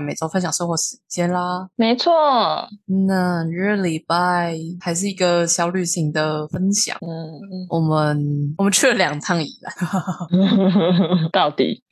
每周分享生活时间啦。没错，那这礼拜还是一个小旅行的分享。嗯，我们我们去了两趟宜兰，到底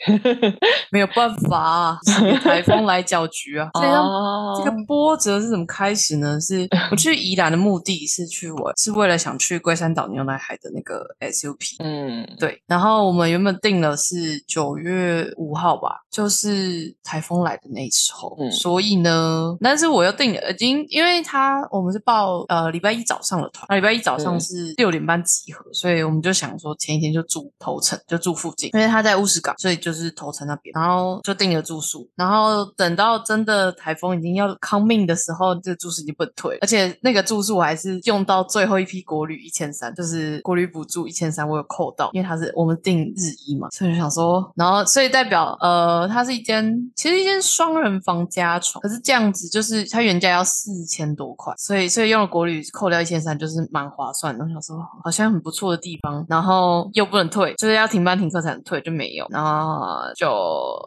没有办法、啊，台风来搅局啊。这个哦这个波折是怎么开始呢？是我去宜兰的目的是去我是为了想去龟山岛牛奶海的那个 SUP。嗯，对，然后我们原本定的是九月五号吧，就是台风来的那时候，嗯。所以呢，但是我又定了，已经因为他我们是报呃礼拜一早上的团，那礼拜一早上嗯。是六点半集合，所以我们就想说前一天就住头城，就住附近，因为他在乌石港，所以就是头城那边，然后就定了住宿，然后等到真的台风已经要康命的时候，这个住宿已经不能退，而且那个住宿我还是用到最后一批国旅一千三，就是国旅补助一千三，我有扣到，因为他是我们定日一嘛，所以就想说，然后所以代表呃，它是一间其实一间双人房加床，可是这样子就是它原价要四千多块，所以所以用了国旅扣掉一千三，就是蛮划算的。我想说好像很不错的地方，然后又不能退，就是要停班停课才能退，就没有，然后就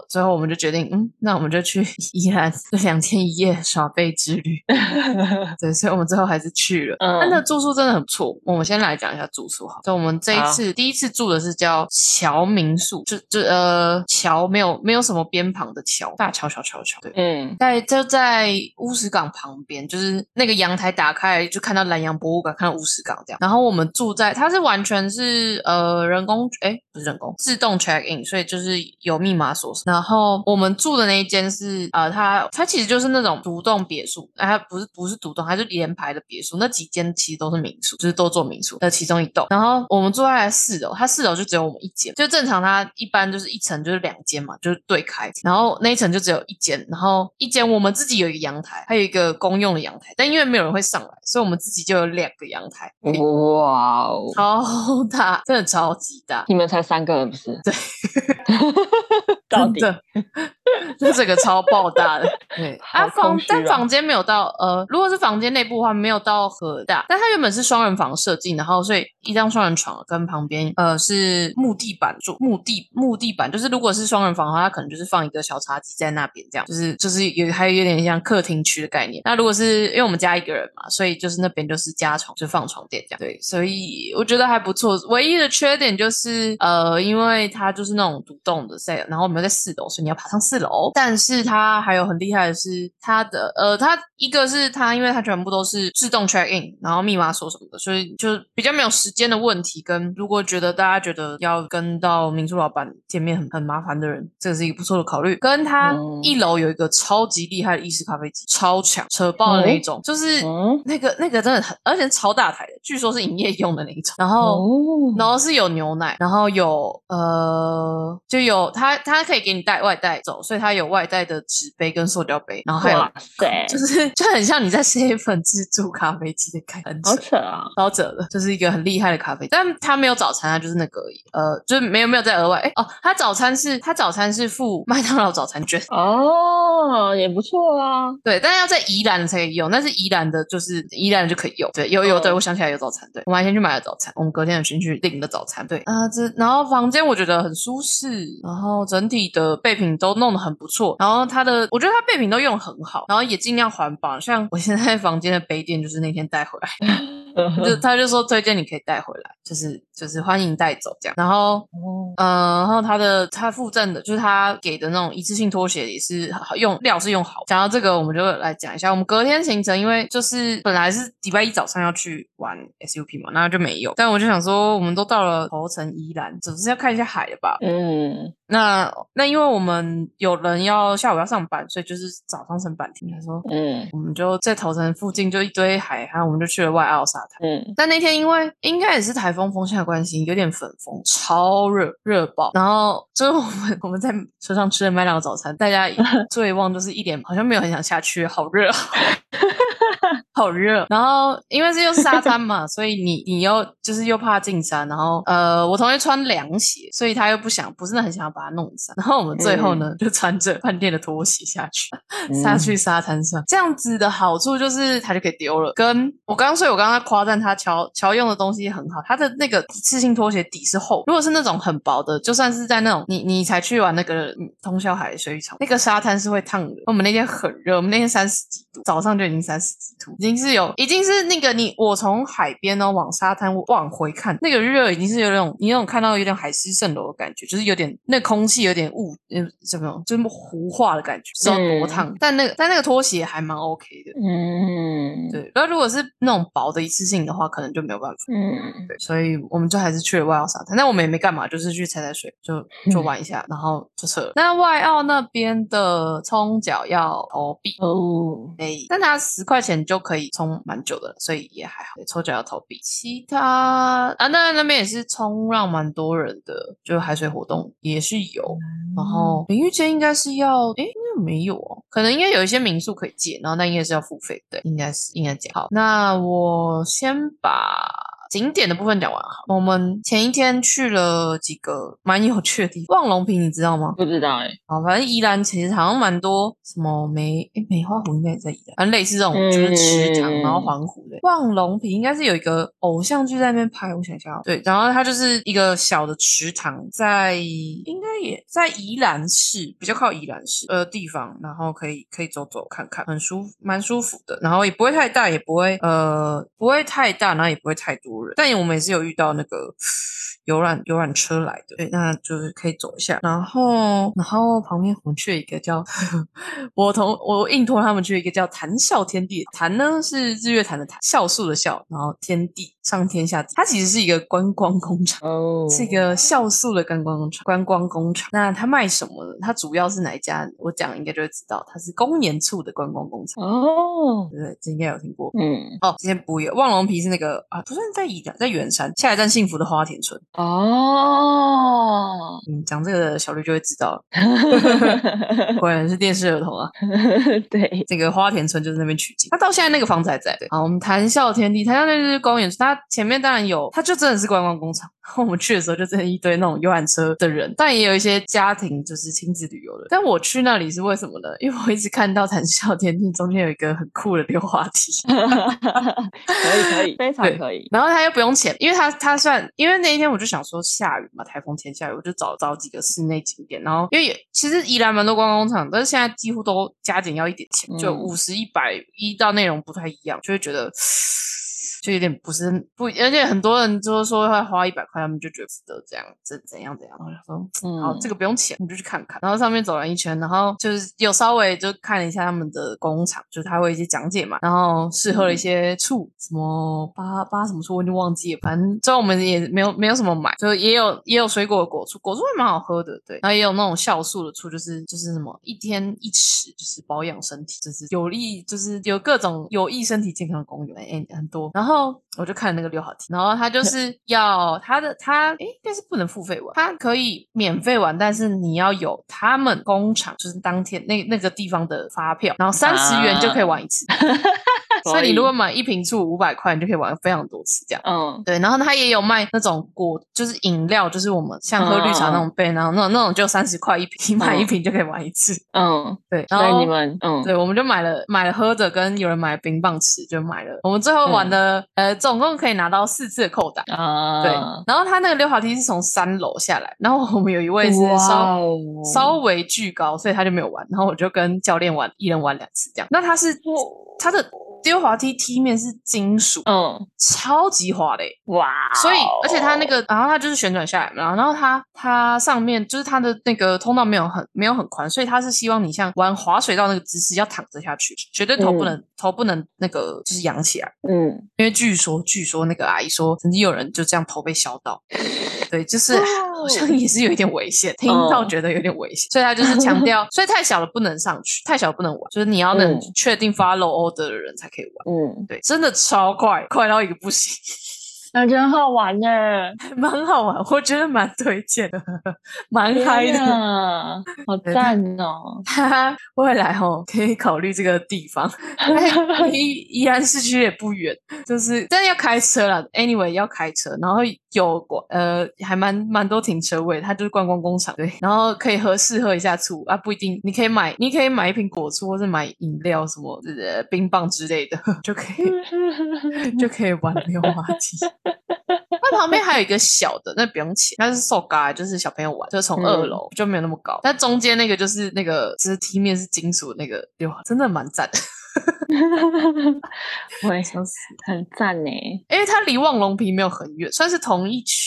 最后我们就决定，嗯，那我们就去宜兰两天一夜耍废之旅。对，所以我们最后还是去了。嗯但那住宿真的很不错。我们先来讲一下住宿哈。就我们这一次第一次住的是叫桥民宿，就就呃桥没有没有什么边旁的桥，大桥小桥对。嗯，在就在乌石港旁边，就是那个阳台打开就看到南洋博物馆，看到乌石港这样。然后我们住在，它是完全是呃人工，哎不是人工，自动 check in，所以就是有密码锁。然后我们住的那一间是呃，它它其实就是那种独栋别墅，哎，它不是不是独栋，它是连排的别墅。那几间其实都是民宿，就是都做民宿的其中一栋。然后我们住在四楼，它四楼就只有我们一间，就正常它一般就是一层就是两间嘛，就是对开，然后那一层就只有一间，然后一间我们自己有一个阳台，还有一个公用的阳台，但因为没有人会上来，所以我们自己就有两个阳台，哇哦，超大，真的超级大。你们才三个人不是？对，到底真的，就这个超爆大的。对，啊，好房但房间没有到呃，如果是房间内部的话，没有到很大，但它原本是双人房设计，然后所以一张双人床跟旁边呃是木地板做木地木地板，就是如果是双人房的话，它可能就是放一个小茶几在那边，这样就是就是有还有有点像客厅区的概念。那如果是因为我们家一个人嘛，所以就是那边就是加床，就放床垫这样。对，所以我觉得还不错。唯一的缺点就是呃，因为它就是那种独栋的在，然后我们又在四楼，所以你要爬上四楼。但是它还有很厉害的是它的呃，它一个是它，因为它全部都是自动 check in，然后密码锁什么的，所以就比较没有时间的问题。跟如果觉得大家觉得要跟到民宿老板见面很很麻烦的人，这个是一个不错的考虑。跟它嗯一楼有一个超级厉害的意式咖啡机，超强扯爆的那一种，就是。嗯，那个那个真的很，而且超大台的，据说是营业用的那一种。然后，哦，然后是有牛奶，然后有呃，就有它它可以给你带外带走，所以它有外带的纸杯跟塑料杯，然后还有对，就是就很像你在 seven 自助咖啡机的感觉，好扯啊！超扯的，就是一个很厉害的咖啡，但它没有早餐，啊就是那个呃，就是没有没有再额外，哎哦，它早餐是它早餐是付麦当劳早餐券，哦，也不错啊。对，但是要在宜兰才可以用，但是宜兰的就是宜兰的就可以用。对，有有，对嗯我想起来有早餐，对我们还先去买了早餐，我们隔天有先去订的早餐。对啊、这然后房间我觉得很舒适，然后整体的备品都弄得很不错，然后它的我觉得它备品都用得很好，然后也尽量环保，像我现在房间的杯垫就是那天带回来，就他就说推荐你可以带回来，就是就是欢迎带走这样，然后。哦嗯，然后他的他附赠的就是他给的那种一次性拖鞋也是好用料是用好。讲到这个，我们就来讲一下我们隔天行程，因为就是本来是礼拜一早上要去玩 SUP 嘛，那就没有。但我就想说，我们都到了头城宜兰，总是要看一下海的吧。嗯，那那因为我们有人要下午要上班，所以就是早上升半天，他说嗯我们就在头城附近就一堆海滩，我们就去了外澳沙滩。嗯，但那天因为应该也是台风风向的关系，有点粉风，超热热爆。然后就是我们我们在车上吃了麦当劳早餐，大家最旺 就是一点好像没有很想下去，好热，好 好热。然后因为是又沙滩嘛，所以你你又就是又怕进山，然后呃，我同学穿凉鞋，所以他又不想，不是很想要把它弄脏。然后我们最后呢，就穿着饭店的拖鞋下去，下去沙滩上。这样子的好处就是它就可以丢了。跟我刚刚说，我刚刚夸赞他乔乔用的东西很好，他的那个一次性拖鞋底是厚，如果是那种很薄的，就算是在那种你你才去玩那个通宵海水浴场，那个沙滩是会烫的。我们那天很热，我们那天三十几度，早上就已经三十几度，已经是有已经是那个你我从海边呢往沙滩往回看，那个热已经是有那种你那种看到有点海市蜃楼的感觉，就是有点那空气有点雾，嗯，什么就是糊化的感觉，不知道多烫。但那个但那个拖鞋还蛮 OK 的，嗯，对。然后如果是那种薄的一次性的话，可能就没有办法。嗯，对，所以我们就还是去了外澳沙滩，但我们也没干嘛，就是去踩踩水，就就玩一下，然后就撤了。那外澳那边的冲脚要投币哦，哎，但它十块钱就可以充蛮久的，所以也还好。抽奖要投币，其他啊，那那边也是充，让蛮多人的，就海水活动也是有。然后淋浴间应该是要，诶，应该没有哦，可能应该有一些民宿可以借，然后那应该是要付费，的，应该是应该这样。好，那我先把。景点的部分讲完哈，我们前一天去了几个 蛮有趣的地方。望龙坪你知道吗？不知道哎、好，反正宜兰其实好像蛮多什么梅诶梅花湖应该也在宜兰，反正类似这种就是池塘，嗯然后环湖的。望龙坪应该是有一个偶像剧在那边拍，我想一下哦，对，然后它就是一个小的池塘，在应该也在宜兰市，比较靠宜兰市呃地方，然后可以可以走走看看，很舒服，蛮舒服的，然后也不会太大，也不会呃不会太大，然后也不会太多人，但我们也是有遇到那个。游览游览车来的，对，那就是可以走一下。然后，然后旁边我们去了一个叫 我同我硬托他们去一个叫谈笑天地，谈呢是日月潭的谈，酵素的酵，然后天地上天下地，它其实是一个观光工厂。哦，是一个酵素的观光工厂，观光工厂。那它卖什么呢？它主要是哪一家？我讲应该就会知道，它是公研处的观光工厂，哦，对？这应该有听过。嗯，哦，今天不有望龙皮是那个啊，不算在在圆山下一站幸福的花田村。哦，嗯，讲这个的小绿就会知道了，果然是电视儿童啊。对，这个花田村就是那边取景，他到现在那个房子还在。对，好，我们谈笑天地，谈笑天地是公园，它前面当然有，它就真的是观光工厂。然后我们去的时候就真的一堆那种游览车的人，但也有一些家庭就是亲子旅游的。但我去那里是为什么呢？因为我一直看到谈笑天地中间有一个很酷的溜滑梯。可以可以，非常可以。然后他又不用钱，因为他他算，因为那一天我就想说下雨嘛，台风天下雨，我就找找几个室内景点，然后因为也其实宜兰蛮多观光工厂，但是现在几乎都加减要一点钱，就嗯五十、一百一到内容不太一样，就会觉得。就有点不是不，而且很多人就是说要花一百块，他们就觉得值得这样，怎怎样怎样。我就说，嗯好，这个不用钱，你就去看看。然后上面走了一圈，然后就是有稍微就看了一下他们的工厂，就是他会一些讲解嘛，然后试喝了一些醋，什么八八什么醋我就忘记了，反正最后我们也没有没有什么买，就也有也有水果的果醋，果醋还蛮好喝的，对，然后也有那种酵素的醋，就是就是什么一天一匙，就是保养身体，就是有利，就是有各种有益身体健康的功能，哎、很多。然后后我就看那个六号厅，然后他就是要他的他，诶，但是不能付费玩，他可以免费玩，但是你要有他们工厂就是当天那那个地方的发票，然后三十元就可以玩一次。所以你如果买一瓶醋五百块，你就可以玩非常多次这样。嗯对，然后他也有卖那种果，就是饮料，就是我们像喝绿茶那种杯，然后那种那种就三十块一瓶，你买一瓶就可以玩一次。嗯，对，然后你们嗯对，我们就买了买了喝的，跟有人买冰棒吃，就买了。我们最后玩的，呃，总共可以拿到四次的扣打。啊，对，然后他那个溜滑梯是从三楼下来，然后我们有一位是稍哦稍微巨高，所以他就没有玩，然后我就跟教练玩，一人玩两次这样。那他是他的溜滑梯梯面是金属，嗯。超级滑的欸、哇哦，所以，而且它那个，然后它就是旋转下来嘛，然后然后它它上面就是它的那个通道没有很没有很宽，所以它是希望你像玩滑水道那个姿势要躺着下去，绝对头不能、头不能那个就是仰起来，嗯。因为据说据说那个阿姨说曾经有人就这样头被削到，对，就是好像也是有一点危险，听到觉得有点危险，所以他就是强调，所以太小了不能上去，太小不能玩，就是你要能嗯确定 follow order 的人才可以玩。嗯，对，真的超快，快到一个不行。感觉很好玩呢，蛮好玩，我觉得蛮推荐的，蛮嗨的。啊，好赞哦！哈哈，未来哦可以考虑这个地方，离宜安市区也不远，就是但是要开车啦。Anyway 要开车，然后有过呃还蛮蛮多停车位，它就是观光工厂对，然后可以喝试喝一下醋啊，不一定你可以买，你可以买一瓶果醋或者买饮料什么呃冰棒之类的 就可以就可以玩溜滑梯。它旁边还有一个小的，那不用钱，它是受嘎，就是小朋友玩，就是从二楼、就没有那么高。但中间那个就是那个，就是梯面是金属那个溜滑，真的蛮赞的，会笑死！很赞呢。因为它离望龙坪没有很远，算是同一区，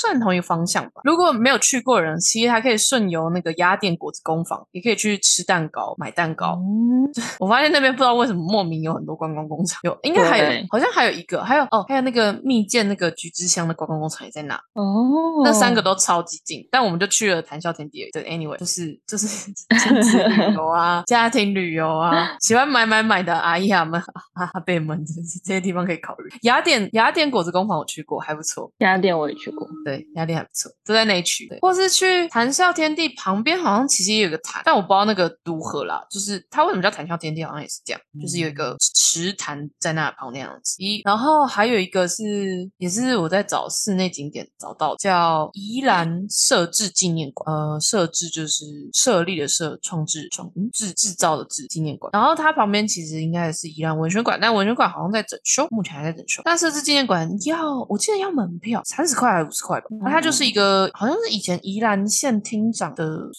算同一个方向吧。如果没有去过的人，其实还可以顺游那个雅典果子工坊，也可以去吃蛋糕、买蛋糕。嗯，我发现那边不知道为什么莫名有很多观光工厂，有应该还有，好像还有一个，还有哦，还有那个蜜饯那个橘之乡的观光工厂也在那。哦，那三个都超级近，但我们就去了谈笑天地。对，anyway，就是就是 亲子旅游啊，家庭旅游啊，喜欢买买买的阿姨阿们、阿阿伯们，这这些地方可以考虑。雅典雅典果子工坊我去过，还不错。雅典我也去过，对，雅典还不错，都在那一区。对，或是去谈笑天地旁边，好像其实也有个潭，但我不知道那个如何啦。就是它为什么叫谈笑天地，好像也是这样，就是有一个池潭在那旁那样子。一，然后还有一个是，也是我在找室内景点找到，叫宜兰设置纪念馆。呃，设置就是设立的设，创制创嗯制制造的制纪念馆。然后它旁边其实应该也是宜兰文学馆，但文学馆好像在整修，目前还在整修。但设置纪念馆要，我记得要门票三十块还是五十块吧。那他就是一个好像是以前宜兰县厅长的。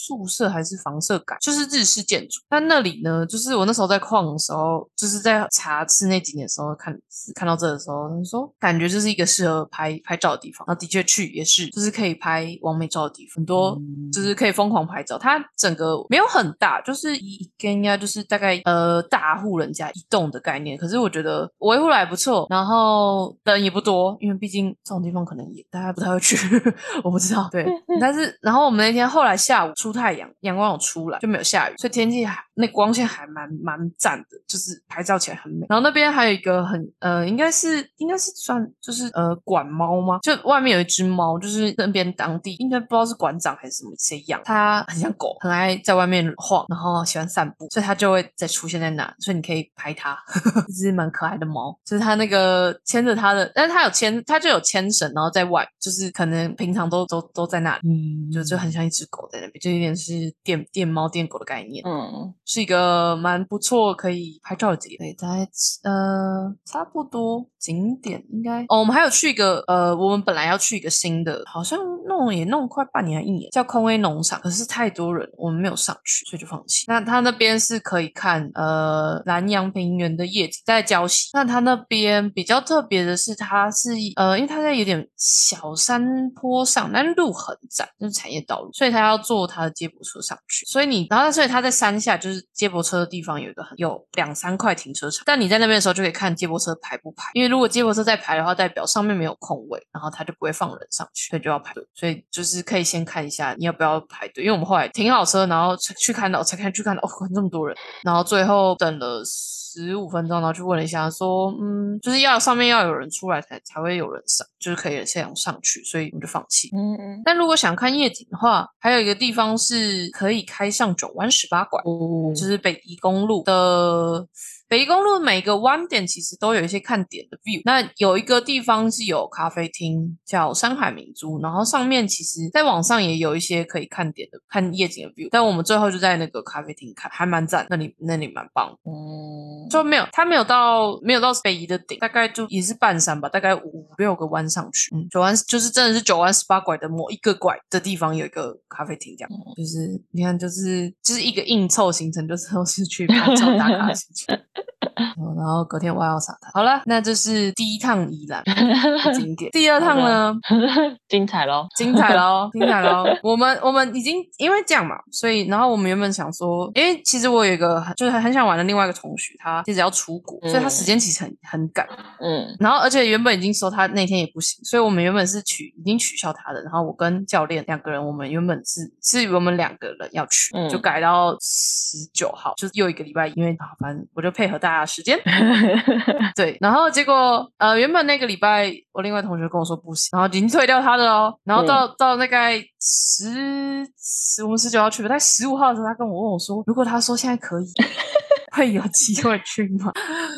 宿舍还是房舍改，就是日式建筑。但那里呢，就是我那时候在逛的时候，就是在查室内景点的时候看看到这的时候，他说感觉就是一个适合拍拍照的地方。然后的确去也是，就是可以拍完美照的地方，很多嗯就是可以疯狂拍照。它整个没有很大，就是一间呀，就是大概呃大户人家一栋的概念。可是我觉得维护的还不错，然后人也不多，因为毕竟这种地方可能也大家不太会去，我不知道。对，但是然后我们那天后来下午出太阳，阳光有出来，就没有下雨，所以天气还那光线还蛮蛮赞的，就是拍照起来很美。然后那边还有一个很呃，应该是应该是算就是呃管猫吗？就外面有一只猫，就是那边当地应该不知道是馆长还是什么谁养，它很像狗，很爱在外面晃，然后喜欢散步，所以它就会再出现在那，所以你可以拍它，一只蛮可爱的猫，就是它那个牵着它的，但是它有牵，它就有牵绳，然后在外，就是可能平常都都都在那里。嗯就就很像一只狗在那边，就有点是电电猫电狗的概念，嗯是一个蛮不错可以拍照的景点。对，大概呃差不多景点应该哦，我们还有去一个呃，我们本来要去一个新的，好像弄也弄快半年还一年，叫空威农场，可是太多人，我们没有上去，所以就放弃。那它那边是可以看呃南洋平原的夜景，在礁溪。那它那边比较特别的是，它是呃，因为它在有点小山坡上，但路很窄，就是产业道路，所以它要坐它的接驳车上去。所以你，然后所以它在山下，就是接驳车的地方有一个很有两三块停车场，但你在那边的时候就可以看接驳车排不排，因为如果接驳车在排的话，代表上面没有空位，然后它就不会放人上去，所以就要排队。所以就是可以先看一下你要不要排队，因为我们后来停好车，然后去看到才看去看到哦，这么多人，然后最后等了。十五分钟，然后去问了一下，说，嗯，就是要上面要有人出来才才会有人上，就是可以这样上去，所以我们就放弃。嗯嗯，但如果想看夜景的话，还有一个地方是可以开上九弯十八拐，哦就是北宜公路的。北宜公路每个弯点其实都有一些看点的 view，那有一个地方是有咖啡厅，叫山海明珠，然后上面其实在网上也有一些可以看点的、看夜景的 view，但我们最后就在那个咖啡厅看，还蛮赞，那里那里蛮棒的。嗯，就没有，它没有到没有到北宜的顶，大概就也是半山吧，大概五六个弯上去。嗯，九弯就是真的是九弯十八拐的某一个拐的地方有一个咖啡厅，这样、就是你看，就是就是一个硬凑行程，就是都是去拍照打卡的行程。哦然后隔天我还要沙滩。好了，那这是第一趟宜兰的 景点。第二趟呢，精彩喽！精彩喽，精彩喽！我们我们已经因为这样嘛，所以然后我们原本想说，因为其实我有一个很就是很想玩的另外一个同学，他其实要出国，所以他时间其实很很赶。嗯然后而且原本已经说他那天也不行，所以我们原本是取已经取消他的。然后我跟教练两个人，我们原本是是我们两个人要去，嗯就改到十九号，就是又一个礼拜，因为啊反正我就配合大大时间。对，然后结果呃，原本那个礼拜我另外同学跟我说不行，然后已经退掉他的喽。然后到、到大概十十我们十九号去，在十五号的时候，他跟我问我说，如果他说现在可以。会有机会去吗？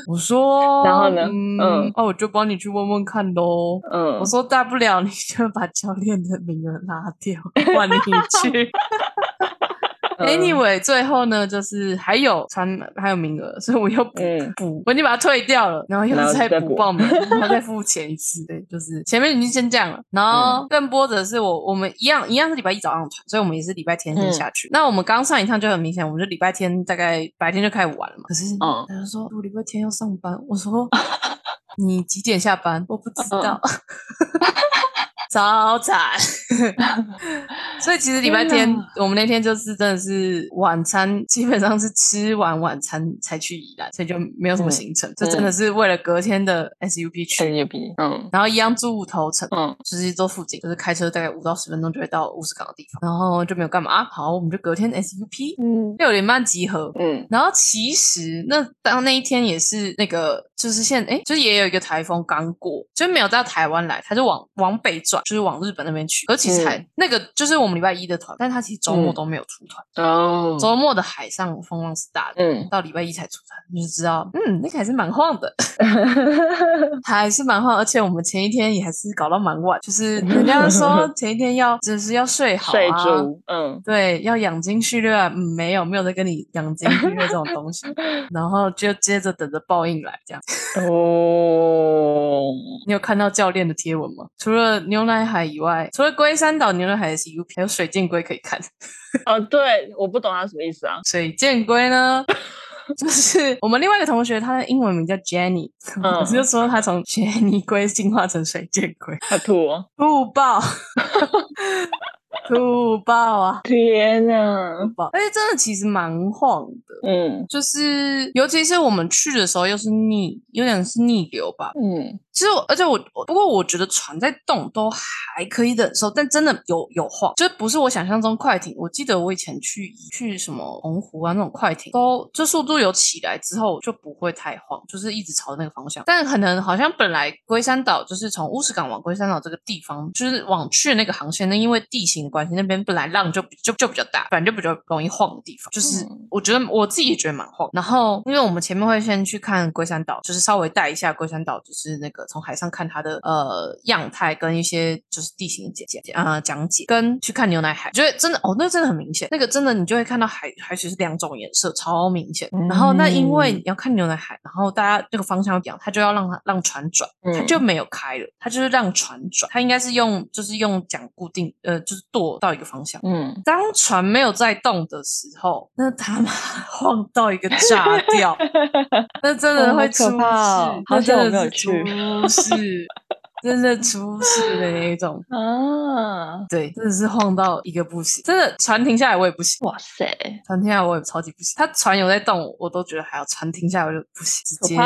我说，然后呢嗯，嗯哦，我就帮你去问问看喽。嗯我，说大不了你就把教练的名额拉掉，换你去。嗯 Anyway，最后呢，就是还有传还有名额，所以我又补、嗯 补，我已经把它退掉了，然后又再再补补报名，然后再付钱一次。对，就是前面已经先这样了，然后更波折是我我们一样一样是礼拜一早上传，所以我们也是礼拜天先嗯下去。那我们刚上一趟就很明显，我们就礼拜天大概白天就开始玩了嘛。可是嗯他就说我礼拜天要上班，我说 你几点下班？我不知道。超惨，所以其实礼拜天我们那天就是真的是晚餐，基本上是吃完晚餐才去宜兰，所以就没有什么嗯。行程，就真的是为了隔天的 SUP 去，SUP，，嗯。然后一样住五头城，嗯。就是坐附近，就是开车大概五到十分钟就会到乌石港的地方，然后就没有干嘛。啊好，我们就隔天 SUP 嗯。六点半集合，嗯。然后其实那当那一天也是那个，就是现哎，就是也有一个台风刚过，就没有到台湾来，他就往往北转，就是往日本那边去。而其实还、嗯那个就是我们礼拜一的团，但他其实周末嗯都没有出团，哦，周末的海上风浪是大的。嗯。到礼拜一才出团，你就知道，嗯，那个还是蛮晃的，还是蛮晃，而且我们前一天也还是搞到蛮晚，就是人家说 前一天要就是要睡好、啊，睡足，嗯。对，要养精蓄锐啊，嗯，没有，没有在跟你养精蓄锐这种东西，然后就接着等着报应来，这样。哦，你有看到教练的贴文吗？除了牛奶海以外，除了龟山岛牛奶海的 CUP，还有水箭龟可以看。哦，对，我不懂他什么意思啊，水箭龟呢，就是我们另外一个同学，他的英文名叫 Jenny，、嗯。我就说他从 Jenny 龟进化成水箭龟，他吐哦，吐爆，吐爆啊！天哪，吐爆！而且真的其实蛮晃的。嗯就是，尤其是我们去的时候，又是逆，有点是逆流吧。嗯其实我，而且我，我不过我觉得船在动都还可以忍受，但真的有有晃，就不是我想象中快艇。我记得我以前去去什么澎湖啊那种快艇，都就速度有起来之后就不会太晃，就是一直朝那个方向。但可能好像本来龟山岛就是从乌石港往龟山岛这个地方，就是往去的那个航线，那因为地形的关系，那边本来浪就就就比较大，反正就比较容易晃的地方，就是嗯我觉得我自己也觉得蛮晃。然后因为我们前面会先去看龟山岛，就是稍微带一下龟山岛，就是那个从海上看它的呃样态跟一些就是地形的简简啊、讲解，跟去看牛奶海，觉得真的哦，那真的很明显，那个真的你就会看到海海水是两种颜色，超明显。然后那因为嗯你要看牛奶海，然后大家这个方向讲，它就要让它让船转，它嗯就没有开了，它就是让船转，它应该是用就是用桨固定呃就是舵到一个方向。嗯，当船没有在动的时候，那他妈 晃到一个炸掉，那真的会出事，可怕哦好那险我真的是没有去出事，真的出事的那一种。啊，对，真的是晃到一个不行，真的船停下来我也不行，哇塞，船停下来我也超级不行。他船有在动，我都觉得还要船停下来我就不行，直接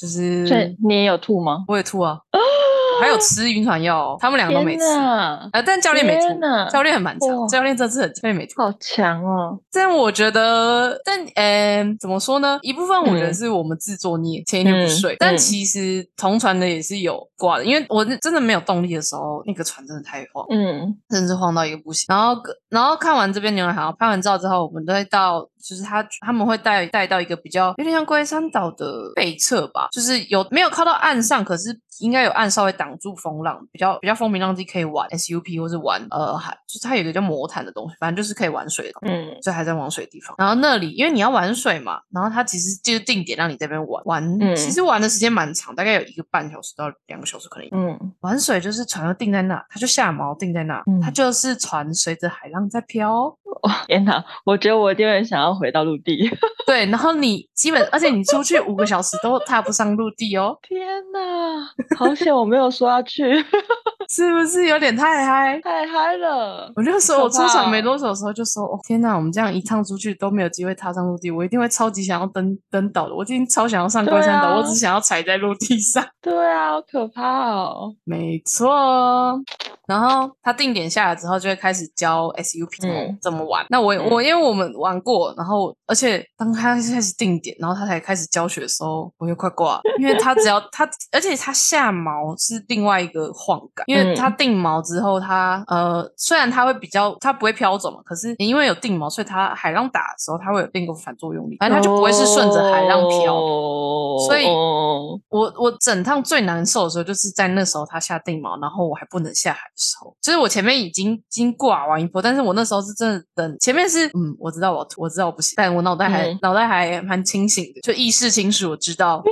就是你也有吐吗？我也吐啊，我 还有吃晕船药哦，他们两个都没吃。天哪呃，但教练没吃教练很蛮强，教练这次很教练没吃。好强哦！但我觉得，但呃，怎么说呢？一部分我觉得嗯是我们自作孽，前一天不睡。嗯但嗯其实同船的也是有挂的，因为我真的没有动力的时候，那个船真的太晃，嗯甚至晃到一个不行。然后，然后看完这边牛奶海，拍完照之后，我们都会到，就是他他们会带带到一个比较有点像龟山岛的背侧吧，就是有没有靠到岸上，可是应该有岸稍微挡住风浪，比较比较风平浪静，可以玩 SUP 或是玩呃海，就是它有一个叫魔毯的东西，反正就是可以玩水的。嗯就还在玩水的地方。然后那里因为你要玩水嘛，然后它其实就是定点让你这边玩玩，嗯其实玩的时间蛮长，大概有一个半小时到两个小时可能。嗯，玩水就是船要定在那，它就下锚定在那，嗯它就是船随着海浪在飘。哇 天哪！我觉得我一定会想要回到陆地。对，然后你基本，而且你出去五个小时都踏不上陆地哦，天哪，好险我没有说要去。是不是有点太嗨？太嗨了！我就说，我出场没多久的时候就说，哦天哪，我们这样一趟出去都没有机会踏上陆地，我一定会超级想要登登岛的，我今天超想要上龟山岛，啊我只想要踩在陆地上。对啊，好可怕哦！没错，然后他定点下来之后，就会开始教 SUP 怎么、嗯怎么玩。那我嗯我因为我们玩过，然后而且当他开始定点，然后他才开始教学的时候，我就快挂了，因为他只要他，而且他下锚是另外一个晃感，因为嗯他定锚之后，他呃虽然他会比较，他不会飘走嘛，可是也因为有定锚，所以他海浪打的时候，他会有另一个反作用力，反正他就不会是顺着海浪飘。哦所以哦我我整趟最难受的时候，就是在那时候他下定锚，然后我还不能下海的时候。就是我前面已经已经挂完一波，但是我那时候是真的等前面是嗯，我知道我吐，我知道我不行，但我脑袋还、嗯脑袋还蛮清醒的，就意识清楚，我知道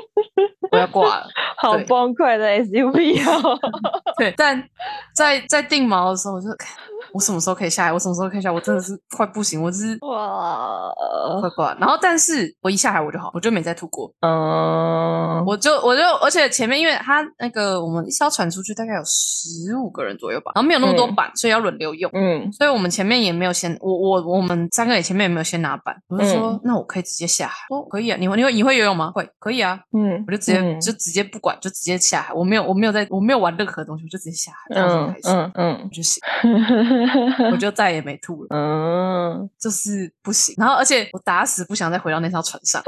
我要挂了。好崩溃的 SUV 哦！对，但在在定锚的时候，我就看我什么时候可以下海，我什么时候可以下来，我真的是快不行，我就是哇，快挂了。然后，但是我一下海我就好，我就没再吐过。嗯，我就我就，而且前面因为他那个我们一艘船出去大概有十五个人左右吧，然后没有那么多嗯。板，所以要轮流用。嗯。所以我们前面也没有先，我我我们三个也前面也没有先拿板，我就说、嗯。那我可以直接下海，说可以啊，你会你会你会游泳吗？会，可以啊，嗯，我就直接、嗯。就直接不管，就直接下海，我没有我没有在我没有玩任何东西，我就直接下海，这样子嗯开始，嗯嗯。就行，我 就再也没吐了，嗯，就是不行。然后而且我打死不想再回到那艘船上，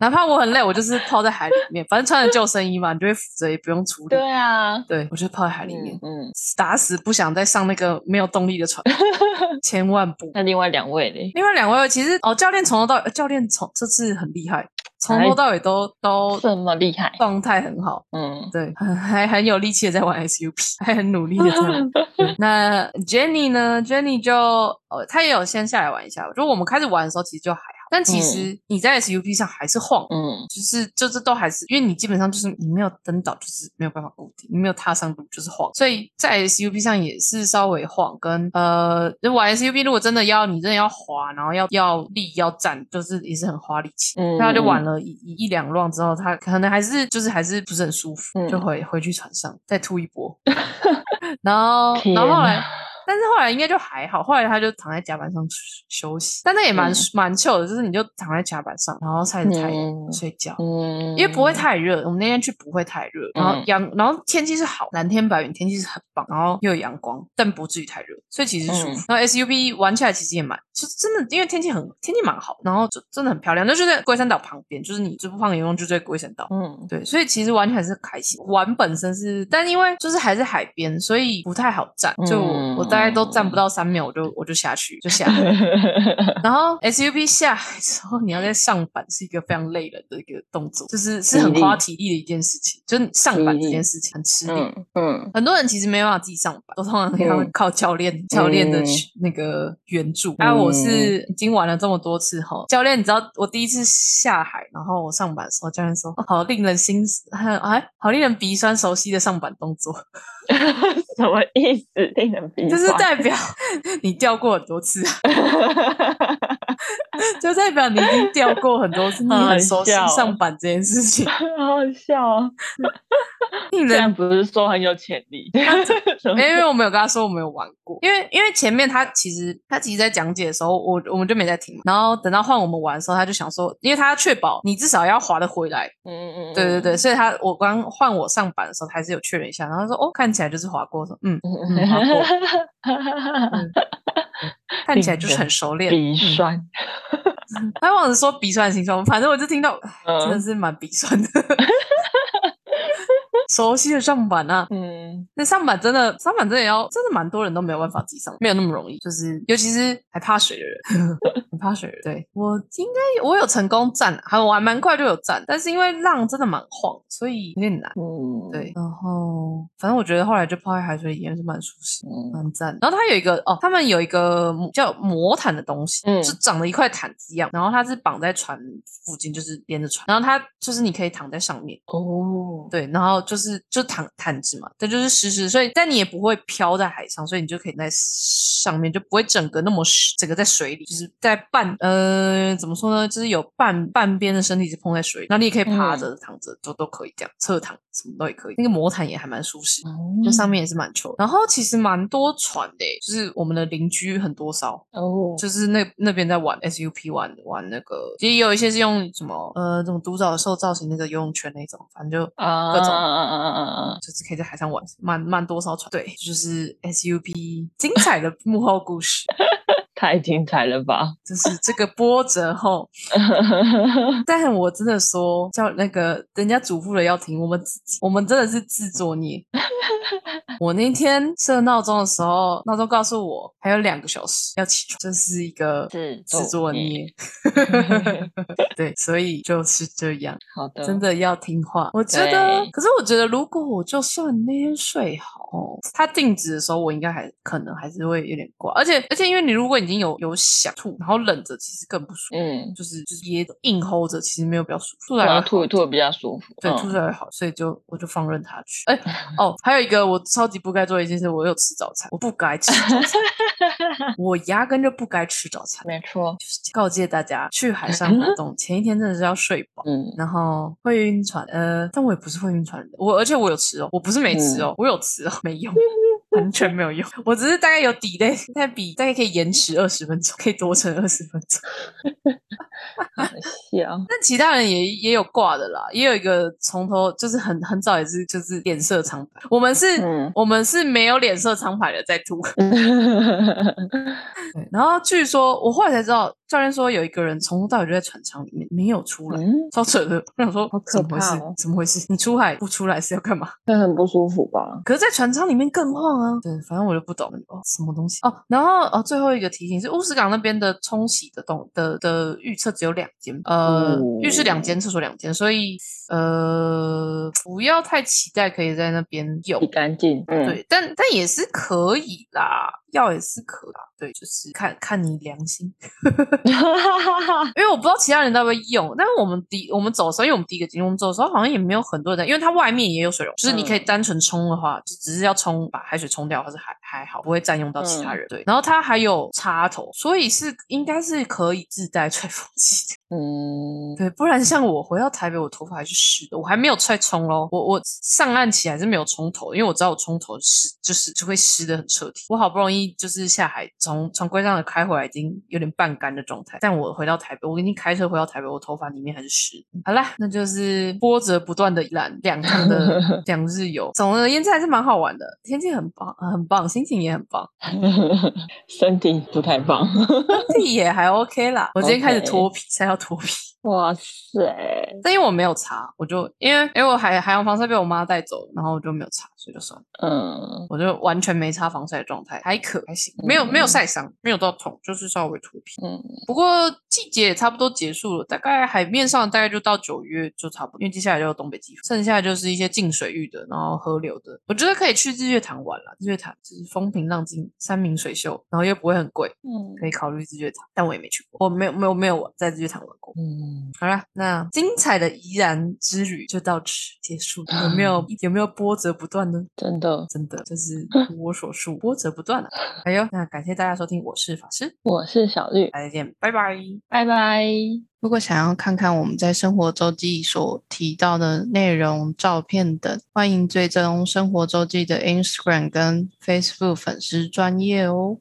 哪怕我很累，我就是泡在海里面，反正穿着救生衣嘛，你就会浮着，也不用处理。对啊，对，我就泡在海里面，嗯，打死不想再上那个没有动力的船，千万不。那另外两位呢？另外两位其实哦，教练从头到呃教练从这次很厉害，从头到尾都都这么厉害？状态很好，嗯，对，很 还很有力气的在玩 SUP，还很努力的在玩。那 Jenny 呢？Jenny 就呃，她也有先下来玩一下。就我们开始玩的时候，其实就还好，但其实你在 SUP 上还是晃，嗯就是就是都还是因为你基本上就是你没有登岛，就是没有办法固定，你没有踏上路就是晃，所以在 SUP 上也是稍微晃。跟呃，就玩 SUP 如果真的要你真的要滑，然后要要立要站，就是也是很花力气。嗯他就玩了一一一两浪之后，他可能还是就是还是不是很舒服，嗯就回回去船上再吐一波。然后然后后来哪，但是后来应该就还好，后来他就躺在甲板上休息，但那也蛮嗯蛮 chill 的，就是你就躺在甲板上，然后晒着太阳、嗯睡觉。嗯，因为不会太热，我们那天去不会太热，然后嗯阳，然后天气是好，蓝天白云，天气是很棒，然后又有阳光，但不至于太热，所以其实舒服。嗯然后 SUP 玩起来其实也蛮，就真的因为天气很天气蛮好，然后就真的很漂亮，那就在龟山岛旁边，就是你最不放游泳就在龟山岛。嗯对，所以其实玩起来是开心。玩本身是，但因为就是还是海边，所以不太好站。就我,、嗯我大概都站不到三秒，我就我就下去就下海。然后 SUP 下海之后，你要再上板是一个非常累人的一个动作，就是是很花体力的一件事情。就是上板这件事情很吃力。嗯嗯很多人其实没办法自己上板，都通常靠教练、教练的嗯那个援助。啊，我是已经玩了这么多次后，教练，你知道我第一次下海，然后我上板的时候，教练说：“哦、好令人心很哎，好令人鼻酸熟悉的上板动作，什么意思？令人鼻就是代表你掉过很多次，就代表你已经掉过很多次，你很熟悉上板这件事情，好好笑哦！令人这样不是说很有潜力？因为我没有跟他说我没有玩过，因为因为前面他其实他其实在讲解的时候，我我们就没在听，然后等到换我们玩的时候，他就想说，因为他要确保你至少要滑得回来，嗯嗯嗯，对对对，所以他我刚换我上板的时候，还是有确认一下，然后他说哦，看起来就是滑过，说 嗯，嗯嗯滑过。嗯，看起来就是很熟练，鼻嗯酸，他忘了说鼻酸的形状，反正我就听到真的嗯是蛮鼻酸的。熟悉的上板啊，嗯那上板真的，上板真的要，真的蛮多人都没有办法自己上，没有那么容易。就是尤其是还怕水的人，很怕水的人。对我应该我有成功站，还我还蛮快就有站，但是因为浪真的蛮晃，所以有点难。嗯，对，然后反正我觉得后来就泡在海水里面是蛮舒适。嗯蛮赞，然后它有一个哦，他们有一个叫魔毯的东西，嗯就长了一块毯子一样，然后它是绑在船附近，就是连着船，然后它就是你可以躺在上面，哦，对，然后就是就躺毯子嘛，它就是湿湿，所以但你也不会飘在海上，所以你就可以在上面，就不会整个那么湿，整个在水里，就是在半呃怎么说呢，就是有半半边的身体是碰在水里，那你也可以趴着、躺着，都都可以这样，侧躺什么都也可以。那个魔毯也还蛮舒适，就上面也是蛮臭。然后其实蛮多船的欸，就是我们的邻居很多艘，哦，就是那那边在玩 SUP 玩玩那个，其实也有一些是用什么呃这种独角兽造型那个游泳圈那种，反正就啊，各种啊啊啊啊啊！就是可以在海上玩，慢慢多艘船。对，就是 SUP 精彩的幕后故事，太精彩了吧！就是这个波折后。但我真的说，叫那个人家嘱咐了要停，我们自己，我们真的是自作孽。我那天设闹钟的时候，闹钟告诉我还有两个小时要起床，这是一个自自作孽。对，所以就是这样，好的，真的要听话。我觉得，可是我觉得，如果我就算那天睡好，哦他定止的时候，我应该还可能还是会有点挂。而且而且，因为你如果已经有有想吐，然后忍着，其实更不舒服。嗯，就是就是噎着硬 hold 着，其实没有比较舒服，吐出然来会吐一吐比较舒服。对，嗯吐出来好，所以就我就放任他去。哎、哦，还有一个我超级不该做的一件事，我有吃早餐，我不该吃早餐，我压根就不该吃早餐。没错，就是告诫大家，去海上活动前一天真的是要睡饱。嗯，然后会晕船，呃，但我也不是会晕船的，我而且我有吃哦，我不是没吃嗯哦，我有吃哦，没用，完全没有用，我只是大概有 delay，大概比大概可以延迟二十分钟，可以多撑二十分钟。好笑。但其他人也也有挂的啦，也有一个从头就是很很早也是就是脸色苍白，我们是、嗯我们是没有脸色苍白的在吐。然后据说我后来才知道，教练说有一个人从头到尾就在船舱里面没有出来，嗯，超扯的。我想说好可怎么回事怕哦？怎么回事？你出海不出来是要干嘛？那很不舒服吧？可是，在船舱里面更晃啊！对，反正我就不懂哦，什么东西哦。然后哦，最后一个提醒是，乌石港那边的冲洗的洞的的预测只有两间，呃，哦浴室两间，厕所两间，所以呃，不要太期待可以在那边用洗。干净。嗯，对，但但也是可以啦，要也是可啦。对，就是看看你良心，因为我不知道其他人在不会用，但是我们第我们走的时候，因为我们第一个进去，我们走的时候好像也没有很多人在，因为它外面也有水龙，就是你可以嗯单纯冲的话，就只是要冲把海水冲掉，或是还还好，不会占用到其嗯他人。对，然后它还有插头，所以是应该是可以自带吹风机的。嗯，对，不然像我回到台北，我头发还是湿的，我还没有再冲咯。我我上岸起来是没有冲头，因为我知道我冲头湿就是就会湿的很彻底。我好不容易就是下海从从龟上的开回来，已经有点半干的状态。但我回到台北，我已经开车回到台北，我头发里面还是湿的。好啦，那就是波折不断 的览两趟的两日游，总而言之还是蛮好玩的，天气很棒，很棒，心情也很棒，身体不太棒。身体也还 OK 啦。我今天开始脱皮，晒到脱皮。哇塞，但因为我没有擦，我就因为因为我海海洋防晒被我妈带走，然后我就没有擦，所以就算了，嗯，我就完全没擦防晒的状态，还可还行，没有没有晒伤，没有到痛，就是稍微脱皮。嗯，不过季节也差不多结束了，大概海面上大概就到九月就差不多，因为接下来就是东北季风，剩下就是一些近水域的，然后河流的，我觉得可以去日月潭玩了。日月潭就是风平浪静，山明水秀，然后又不会很贵，嗯可以考虑日月潭，但我也没去过，我没有没有没有在日月潭玩过。嗯，好了，那精彩的怡然之旅就到此结束。有没有有没有波折不断呢？真的，真的，就是 如我所述，波折不断啊！哎呦，那感谢大家收听，我是法师，我是小绿，大家再见，拜拜。拜拜。如果想要看看我们在生活周记所提到的内容、照片等，欢迎追踪生活周记的 Instagram 跟 Facebook 粉丝专业哦。